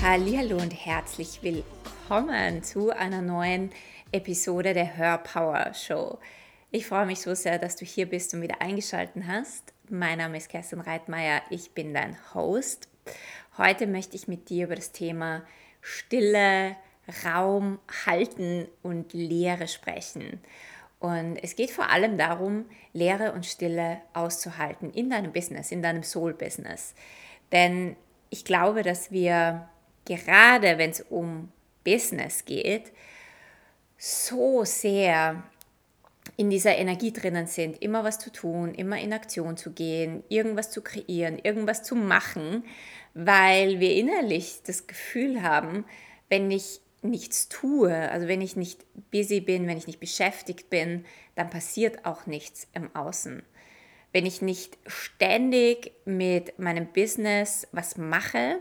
Hallo und herzlich willkommen zu einer neuen Episode der Hörpower Show. Ich freue mich so sehr, dass du hier bist und wieder eingeschaltet hast. Mein Name ist Kerstin Reitmeier, ich bin dein Host. Heute möchte ich mit dir über das Thema Stille, Raum halten und Leere sprechen. Und es geht vor allem darum, Leere und Stille auszuhalten in deinem Business, in deinem Soul-Business. Denn ich glaube, dass wir gerade, wenn es um Business geht, so sehr in dieser Energie drinnen sind, immer was zu tun, immer in Aktion zu gehen, irgendwas zu kreieren, irgendwas zu machen, weil wir innerlich das Gefühl haben, wenn ich nichts tue, also wenn ich nicht busy bin, wenn ich nicht beschäftigt bin, dann passiert auch nichts im Außen. Wenn ich nicht ständig mit meinem Business was mache,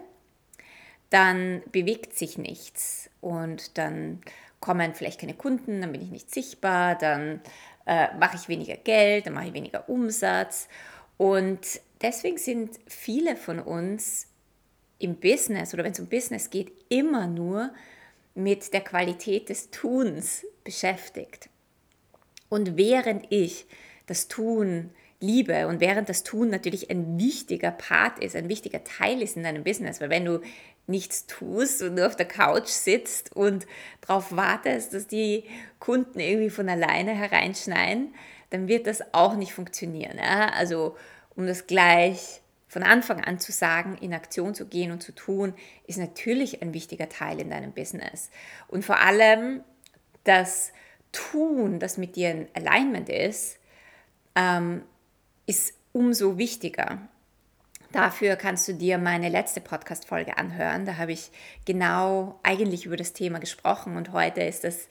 dann bewegt sich nichts und dann kommen vielleicht keine Kunden, dann bin ich nicht sichtbar, dann äh, mache ich weniger Geld, dann mache ich weniger Umsatz. Und deswegen sind viele von uns im Business oder wenn es um Business geht, immer nur mit der Qualität des Tuns beschäftigt. Und während ich das Tun liebe und während das Tun natürlich ein wichtiger Part ist, ein wichtiger Teil ist in deinem Business, weil wenn du nichts tust und nur auf der Couch sitzt und darauf wartest, dass die Kunden irgendwie von alleine hereinschneiden, dann wird das auch nicht funktionieren. Ja? Also um das gleich von Anfang an zu sagen, in Aktion zu gehen und zu tun, ist natürlich ein wichtiger Teil in deinem Business. Und vor allem das Tun, das mit dir in Alignment ist, ähm, ist umso wichtiger. Dafür kannst du dir meine letzte Podcast-Folge anhören. Da habe ich genau eigentlich über das Thema gesprochen und heute ist das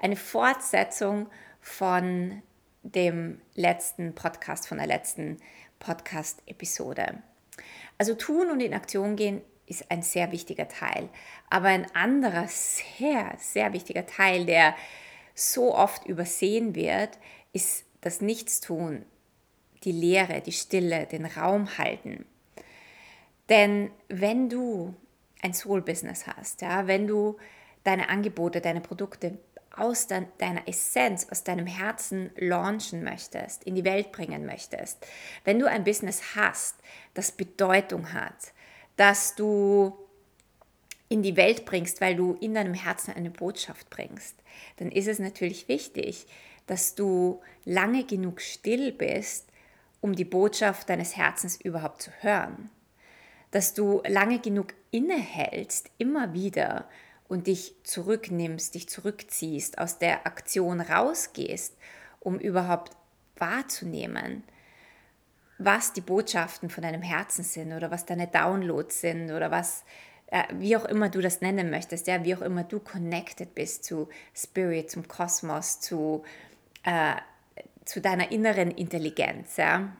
eine Fortsetzung von dem letzten Podcast, von der letzten Podcast-Episode. Also tun und in Aktion gehen ist ein sehr wichtiger Teil. Aber ein anderer sehr, sehr wichtiger Teil, der so oft übersehen wird, ist das Nichtstun, die Leere, die Stille, den Raum halten. Denn wenn du ein Soul-Business hast, ja, wenn du deine Angebote, deine Produkte aus deiner Essenz, aus deinem Herzen launchen möchtest, in die Welt bringen möchtest, wenn du ein Business hast, das Bedeutung hat, dass du in die Welt bringst, weil du in deinem Herzen eine Botschaft bringst, dann ist es natürlich wichtig, dass du lange genug still bist, um die Botschaft deines Herzens überhaupt zu hören. Dass du lange genug innehältst, immer wieder und dich zurücknimmst, dich zurückziehst, aus der Aktion rausgehst, um überhaupt wahrzunehmen, was die Botschaften von deinem Herzen sind oder was deine Downloads sind oder was, äh, wie auch immer du das nennen möchtest, ja, wie auch immer du connected bist zu Spirit, zum Kosmos, zu, äh, zu deiner inneren Intelligenz, ja.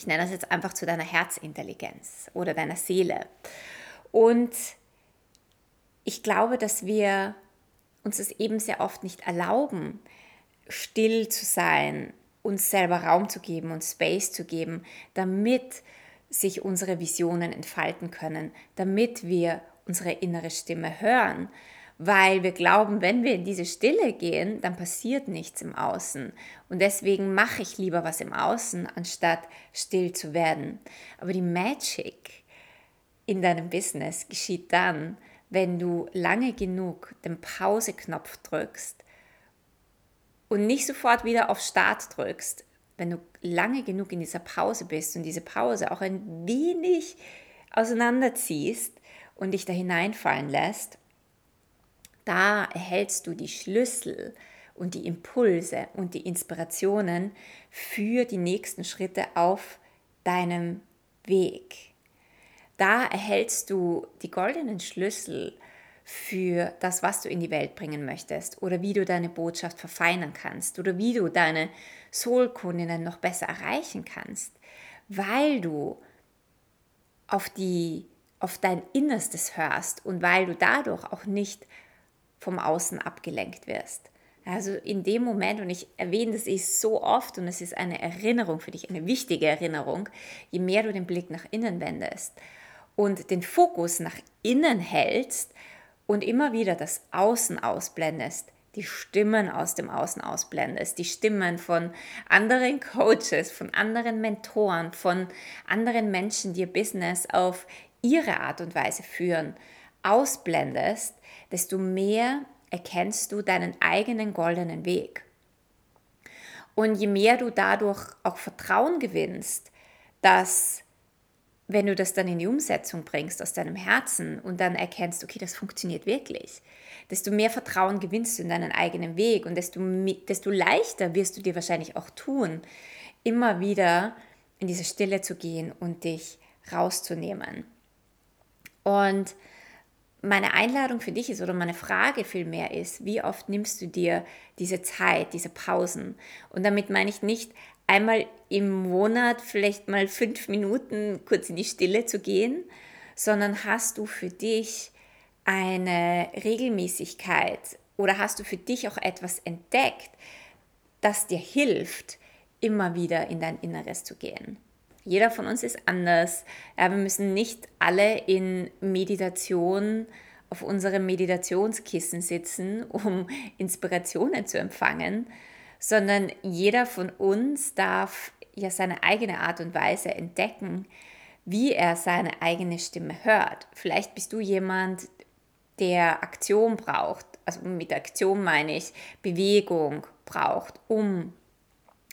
Ich nenne das jetzt einfach zu deiner Herzintelligenz oder deiner Seele. Und ich glaube, dass wir uns das eben sehr oft nicht erlauben, still zu sein, uns selber Raum zu geben und Space zu geben, damit sich unsere Visionen entfalten können, damit wir unsere innere Stimme hören, weil wir glauben, wenn wir in diese Stille gehen, dann passiert nichts im Außen. Und deswegen mache ich lieber was im Außen, anstatt still zu werden. Aber die Magic in deinem Business geschieht dann, wenn du lange genug den Pause-Knopf drückst und nicht sofort wieder auf Start drückst, wenn du lange genug in dieser Pause bist und diese Pause auch ein wenig auseinanderziehst und dich da hineinfallen lässt, da erhältst du die Schlüssel und die Impulse und die Inspirationen für die nächsten Schritte auf deinem Weg. Da erhältst du die goldenen Schlüssel für das, was du in die Welt bringen möchtest oder wie du deine Botschaft verfeinern kannst oder wie du deine Soulkundinnen noch besser erreichen kannst, weil du auf die auf dein Innerstes hörst und weil du dadurch auch nicht vom Außen abgelenkt wirst. Also in dem Moment, und ich erwähne das ist so oft und es ist eine Erinnerung für dich, eine wichtige Erinnerung, je mehr du den Blick nach innen wendest, und den Fokus nach innen hältst und immer wieder das Außen ausblendest, die Stimmen aus dem Außen ausblendest, die Stimmen von anderen Coaches, von anderen Mentoren, von anderen Menschen, die ihr Business auf ihre Art und Weise führen, ausblendest, desto mehr erkennst du deinen eigenen goldenen Weg. Und je mehr du dadurch auch Vertrauen gewinnst, dass wenn du das dann in die Umsetzung bringst aus deinem Herzen und dann erkennst, okay, das funktioniert wirklich, desto mehr Vertrauen gewinnst du in deinen eigenen Weg und desto, desto leichter wirst du dir wahrscheinlich auch tun, immer wieder in diese Stille zu gehen und dich rauszunehmen. Und meine Einladung für dich ist oder meine Frage vielmehr ist, wie oft nimmst du dir diese Zeit, diese Pausen? Und damit meine ich nicht einmal im Monat vielleicht mal fünf Minuten kurz in die Stille zu gehen, sondern hast du für dich eine Regelmäßigkeit oder hast du für dich auch etwas entdeckt, das dir hilft, immer wieder in dein Inneres zu gehen? Jeder von uns ist anders. Ja, wir müssen nicht alle in Meditation auf unserem Meditationskissen sitzen, um Inspirationen zu empfangen, sondern jeder von uns darf ja seine eigene Art und Weise entdecken, wie er seine eigene Stimme hört. Vielleicht bist du jemand, der Aktion braucht, also mit Aktion meine ich Bewegung braucht, um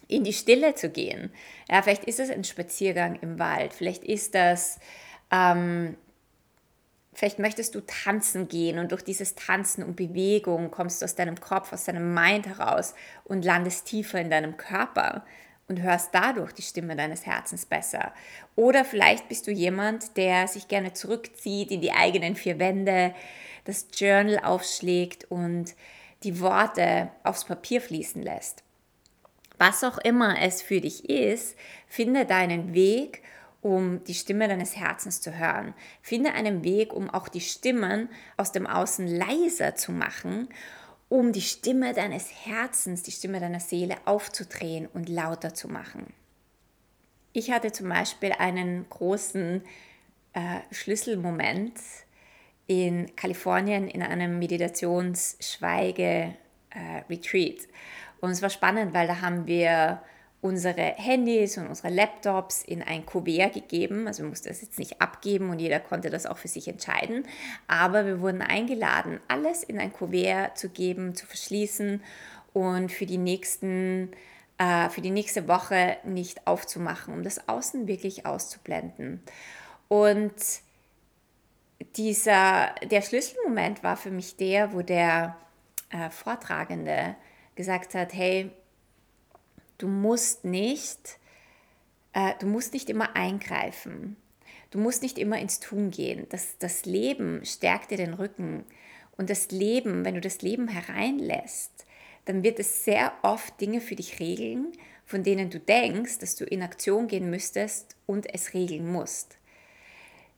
in die Stille zu gehen. Ja, vielleicht ist es ein Spaziergang im Wald, vielleicht ist das, ähm, vielleicht möchtest du tanzen gehen und durch dieses Tanzen und Bewegung kommst du aus deinem Kopf, aus deinem Mind heraus und landest tiefer in deinem Körper und hörst dadurch die Stimme deines Herzens besser. Oder vielleicht bist du jemand, der sich gerne zurückzieht in die eigenen vier Wände, das Journal aufschlägt und die Worte aufs Papier fließen lässt. Was auch immer es für dich ist, finde deinen Weg, um die Stimme deines Herzens zu hören. Finde einen Weg, um auch die Stimmen aus dem Außen leiser zu machen, um die Stimme deines Herzens, die Stimme deiner Seele aufzudrehen und lauter zu machen. Ich hatte zum Beispiel einen großen äh, Schlüsselmoment in Kalifornien in einem Meditationsschweige-Retreat. Äh, und es war spannend, weil da haben wir unsere Handys und unsere Laptops in ein Kuvert gegeben. Also wir mussten das jetzt nicht abgeben und jeder konnte das auch für sich entscheiden. Aber wir wurden eingeladen, alles in ein Kuvert zu geben, zu verschließen und für die nächsten äh, für die nächste Woche nicht aufzumachen, um das Außen wirklich auszublenden. Und dieser, der Schlüsselmoment war für mich der, wo der äh, Vortragende gesagt hat, hey, du musst nicht, äh, du musst nicht immer eingreifen. Du musst nicht immer ins Tun gehen. Das, das Leben stärkt dir den Rücken. Und das Leben, wenn du das Leben hereinlässt, dann wird es sehr oft Dinge für dich regeln, von denen du denkst, dass du in Aktion gehen müsstest und es regeln musst.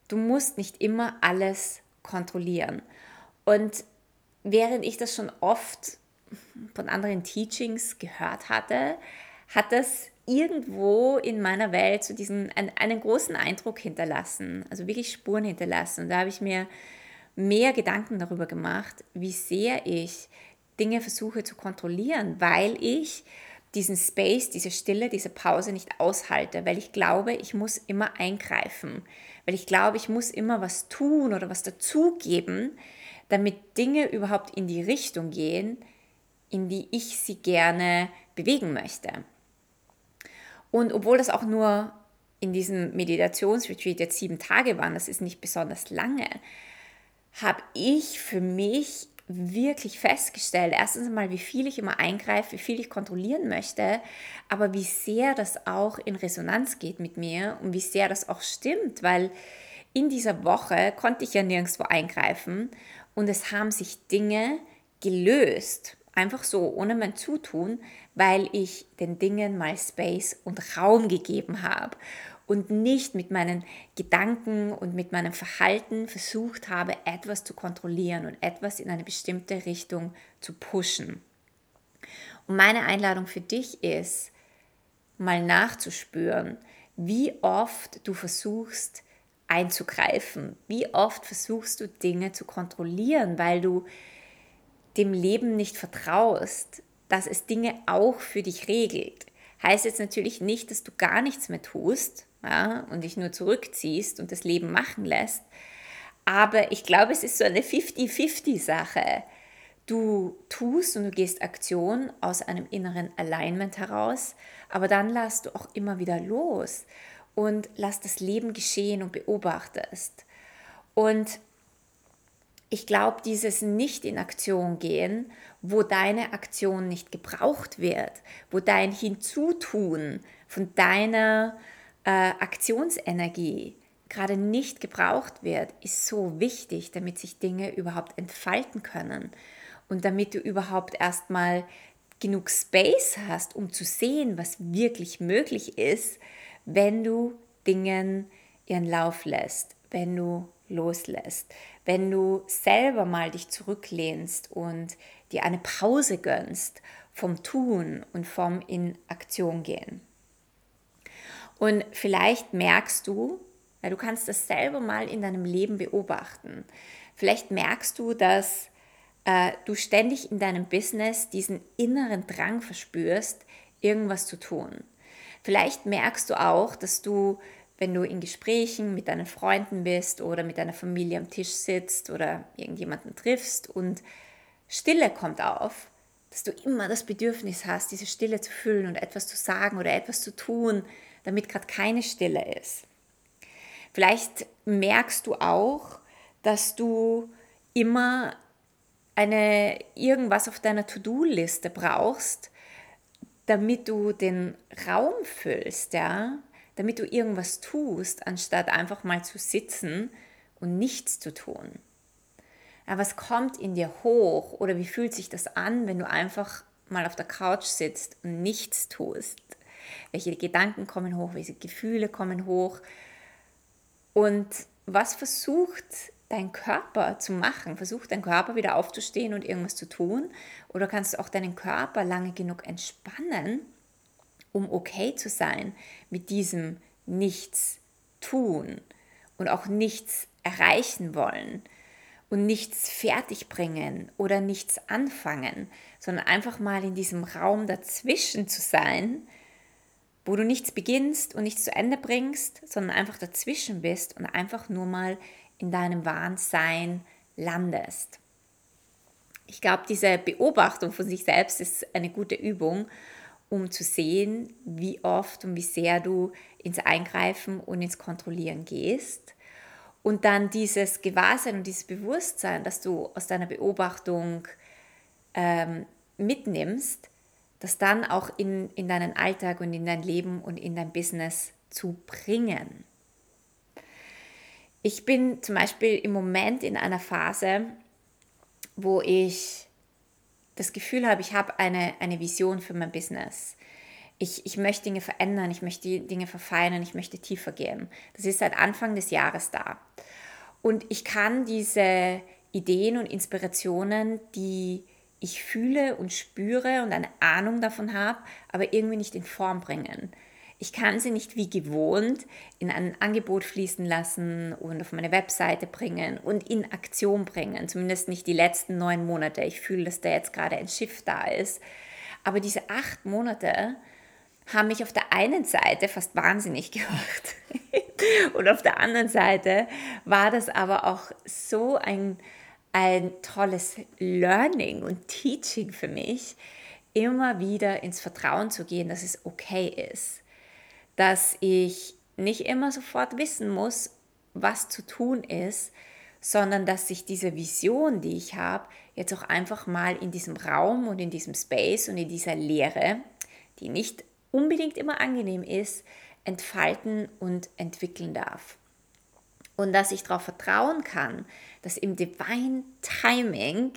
Du musst nicht immer alles kontrollieren. Und während ich das schon oft von anderen Teachings gehört hatte, hat das irgendwo in meiner Welt so diesen, einen, einen großen Eindruck hinterlassen, also wirklich Spuren hinterlassen. Und da habe ich mir mehr Gedanken darüber gemacht, wie sehr ich Dinge versuche zu kontrollieren, weil ich diesen Space, diese Stille, diese Pause nicht aushalte, weil ich glaube, ich muss immer eingreifen, weil ich glaube, ich muss immer was tun oder was dazugeben, damit Dinge überhaupt in die Richtung gehen, in die ich sie gerne bewegen möchte. Und obwohl das auch nur in diesem Meditationsretreat jetzt sieben Tage waren, das ist nicht besonders lange, habe ich für mich wirklich festgestellt, erstens einmal, wie viel ich immer eingreife, wie viel ich kontrollieren möchte, aber wie sehr das auch in Resonanz geht mit mir und wie sehr das auch stimmt, weil in dieser Woche konnte ich ja nirgendwo eingreifen und es haben sich Dinge gelöst Einfach so, ohne mein Zutun, weil ich den Dingen mal Space und Raum gegeben habe und nicht mit meinen Gedanken und mit meinem Verhalten versucht habe, etwas zu kontrollieren und etwas in eine bestimmte Richtung zu pushen. Und meine Einladung für dich ist, mal nachzuspüren, wie oft du versuchst, einzugreifen? Wie oft versuchst du Dinge zu kontrollieren, weil du dem Leben nicht vertraust, dass es Dinge auch für dich regelt? Heißt jetzt natürlich nicht, dass du gar nichts mehr tust ja, und dich nur zurückziehst und das Leben machen lässt. Aber ich glaube, es ist so eine 50-50-Sache. Du tust und du gehst Aktion aus einem inneren Alignment heraus, aber dann lässt du auch immer wieder los und lass das Leben geschehen und beobachtest. Und ich glaube, dieses Nicht in Aktion gehen, wo deine Aktion nicht gebraucht wird, wo dein Hinzutun von deiner äh, Aktionsenergie gerade nicht gebraucht wird, ist so wichtig, damit sich Dinge überhaupt entfalten können und damit du überhaupt erstmal genug Space hast, um zu sehen, was wirklich möglich ist, wenn du Dingen ihren Lauf lässt, wenn du loslässt, wenn du selber mal dich zurücklehnst und dir eine Pause gönnst vom Tun und vom in Aktion gehen. Und vielleicht merkst du, ja, du kannst das selber mal in deinem Leben beobachten. Vielleicht merkst du, dass äh, du ständig in deinem Business diesen inneren Drang verspürst, irgendwas zu tun. Vielleicht merkst du auch, dass du, wenn du in Gesprächen mit deinen Freunden bist oder mit deiner Familie am Tisch sitzt oder irgendjemanden triffst und Stille kommt auf, dass du immer das Bedürfnis hast, diese Stille zu füllen und etwas zu sagen oder etwas zu tun, damit gerade keine Stille ist. Vielleicht merkst du auch, dass du immer eine, irgendwas auf deiner To-Do-Liste brauchst, damit du den Raum füllst, ja, damit du irgendwas tust, anstatt einfach mal zu sitzen und nichts zu tun. Was kommt in dir hoch oder wie fühlt sich das an, wenn du einfach mal auf der Couch sitzt und nichts tust? Welche Gedanken kommen hoch, welche Gefühle kommen hoch? Und was versucht dein Körper zu machen? Versuch dein Körper wieder aufzustehen und irgendwas zu tun. Oder kannst du auch deinen Körper lange genug entspannen, um okay zu sein mit diesem Nichts tun und auch nichts erreichen wollen und nichts fertigbringen oder nichts anfangen, sondern einfach mal in diesem Raum dazwischen zu sein, wo du nichts beginnst und nichts zu Ende bringst, sondern einfach dazwischen bist und einfach nur mal in deinem wahren landest. Ich glaube, diese Beobachtung von sich selbst ist eine gute Übung, um zu sehen, wie oft und wie sehr du ins Eingreifen und ins Kontrollieren gehst. Und dann dieses Gewahrsein und dieses Bewusstsein, das du aus deiner Beobachtung ähm, mitnimmst, das dann auch in, in deinen Alltag und in dein Leben und in dein Business zu bringen. Ich bin zum Beispiel im Moment in einer Phase, wo ich das Gefühl habe, ich habe eine, eine Vision für mein Business. Ich, ich möchte Dinge verändern, ich möchte Dinge verfeinern, ich möchte tiefer gehen. Das ist seit Anfang des Jahres da. Und ich kann diese Ideen und Inspirationen, die ich fühle und spüre und eine Ahnung davon habe, aber irgendwie nicht in Form bringen. Ich kann sie nicht wie gewohnt in ein Angebot fließen lassen und auf meine Webseite bringen und in Aktion bringen. Zumindest nicht die letzten neun Monate. Ich fühle, dass da jetzt gerade ein Schiff da ist. Aber diese acht Monate haben mich auf der einen Seite fast wahnsinnig gemacht. und auf der anderen Seite war das aber auch so ein, ein tolles Learning und Teaching für mich, immer wieder ins Vertrauen zu gehen, dass es okay ist dass ich nicht immer sofort wissen muss, was zu tun ist, sondern dass sich diese Vision, die ich habe, jetzt auch einfach mal in diesem Raum und in diesem Space und in dieser Leere, die nicht unbedingt immer angenehm ist, entfalten und entwickeln darf. Und dass ich darauf vertrauen kann, dass im Divine Timing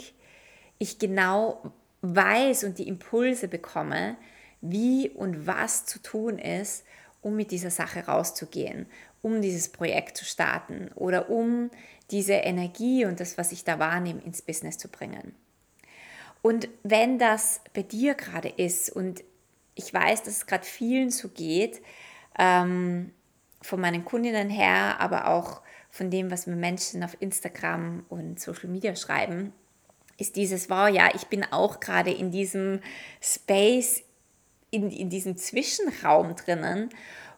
ich genau weiß und die Impulse bekomme, wie und was zu tun ist, um mit dieser Sache rauszugehen, um dieses Projekt zu starten oder um diese Energie und das, was ich da wahrnehme, ins Business zu bringen. Und wenn das bei dir gerade ist und ich weiß, dass es gerade vielen so geht, ähm, von meinen Kundinnen her, aber auch von dem, was mir Menschen auf Instagram und Social Media schreiben, ist dieses, wow, ja, ich bin auch gerade in diesem Space, in, in diesem Zwischenraum drinnen,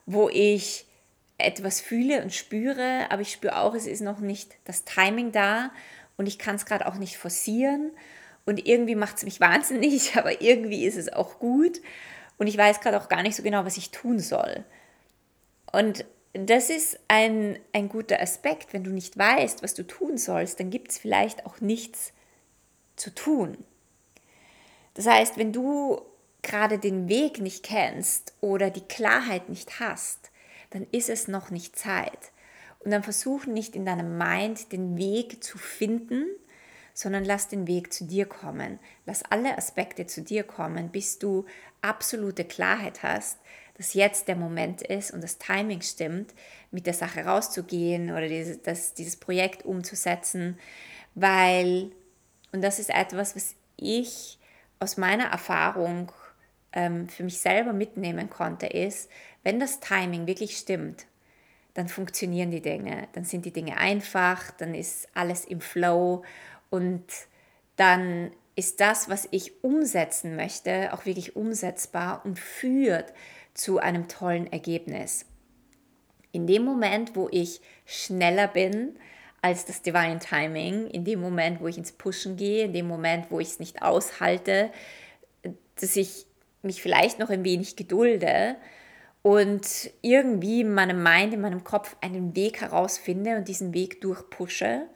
wo ich etwas fühle und spüre, aber ich spüre auch, es ist noch nicht das Timing da und ich kann es gerade auch nicht forcieren und irgendwie macht es mich wahnsinnig, aber irgendwie ist es auch gut und ich weiß gerade auch gar nicht so genau, was ich tun soll. Und das ist ein, ein guter Aspekt. Wenn du nicht weißt, was du tun sollst, dann gibt es vielleicht auch nichts zu tun. Das heißt, wenn du gerade den Weg nicht kennst oder die Klarheit nicht hast, dann ist es noch nicht Zeit. Und dann versuch nicht in deinem Mind den Weg zu finden, sondern lass den Weg zu dir kommen. Lass alle Aspekte zu dir kommen, bis du absolute Klarheit hast, dass jetzt der Moment ist und das Timing stimmt, mit der Sache rauszugehen oder dieses, das, dieses Projekt umzusetzen, weil, und das ist etwas, was ich aus meiner Erfahrung ähm, für mich selber mitnehmen konnte, ist, wenn das Timing wirklich stimmt, dann funktionieren die Dinge, dann sind die Dinge einfach, dann ist alles im Flow und dann ist das, was ich umsetzen möchte, auch wirklich umsetzbar und führt zu einem tollen Ergebnis. In dem Moment, wo ich schneller bin als das Divine Timing, in dem Moment, wo ich ins Pushen gehe, in dem Moment, wo ich es nicht aushalte, dass ich mich vielleicht noch ein wenig gedulde und irgendwie in meinem Mind, in meinem Kopf einen Weg herausfinde und diesen Weg durchpushe,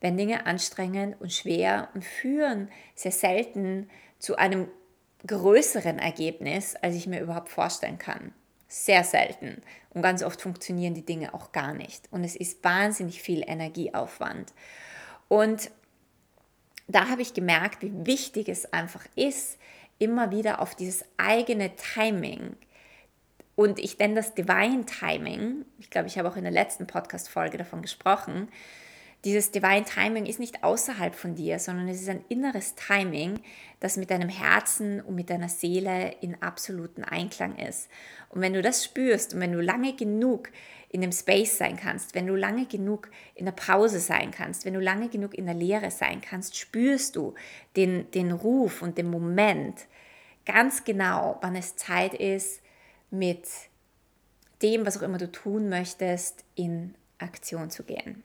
werden Dinge anstrengend und schwer und führen sehr selten zu einem größeren Ergebnis, als ich mir überhaupt vorstellen kann. Sehr selten. Und ganz oft funktionieren die Dinge auch gar nicht. Und es ist wahnsinnig viel Energieaufwand. Und da habe ich gemerkt, wie wichtig es einfach ist, immer wieder auf dieses eigene Timing. Und ich nenne das Divine Timing. Ich glaube, ich habe auch in der letzten Podcast-Folge davon gesprochen dieses Divine Timing ist nicht außerhalb von dir, sondern es ist ein inneres Timing, das mit deinem Herzen und mit deiner Seele in absoluten Einklang ist. Und wenn du das spürst und wenn du lange genug in dem Space sein kannst, wenn du lange genug in der Pause sein kannst, wenn du lange genug in der Leere sein kannst, spürst du den, den Ruf und den Moment ganz genau, wann es Zeit ist, mit dem, was auch immer du tun möchtest, in Aktion zu gehen.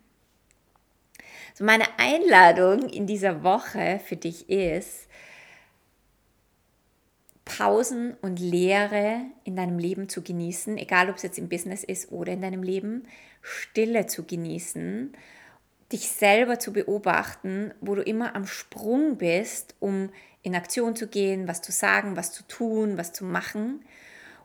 So meine Einladung in dieser Woche für dich ist, Pausen und Lehre in deinem Leben zu genießen, egal ob es jetzt im Business ist oder in deinem Leben, Stille zu genießen, dich selber zu beobachten, wo du immer am Sprung bist, um in Aktion zu gehen, was zu sagen, was zu tun, was zu machen.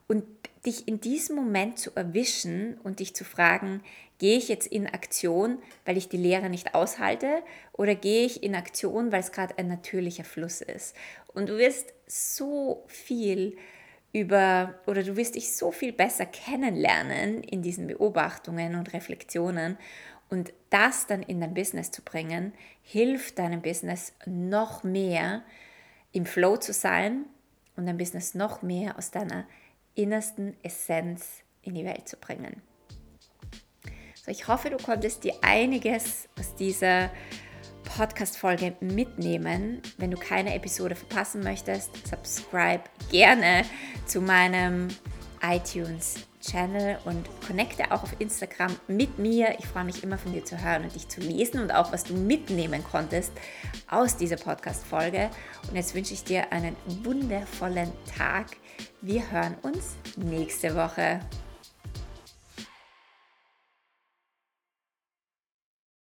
Und dich in diesem Moment zu erwischen und dich zu fragen, gehe ich jetzt in Aktion, weil ich die Lehre nicht aushalte oder gehe ich in Aktion, weil es gerade ein natürlicher Fluss ist. Und du wirst so viel über oder du wirst dich so viel besser kennenlernen in diesen Beobachtungen und Reflexionen und das dann in dein Business zu bringen, hilft deinem Business noch mehr im Flow zu sein und dein Business noch mehr aus deiner innersten Essenz in die Welt zu bringen. So, ich hoffe, du konntest dir einiges aus dieser Podcast-Folge mitnehmen. Wenn du keine Episode verpassen möchtest, subscribe gerne zu meinem iTunes-Channel und connecte auch auf Instagram mit mir. Ich freue mich immer von dir zu hören und dich zu lesen und auch, was du mitnehmen konntest aus dieser Podcast-Folge. Und jetzt wünsche ich dir einen wundervollen Tag. Wir hören uns nächste Woche.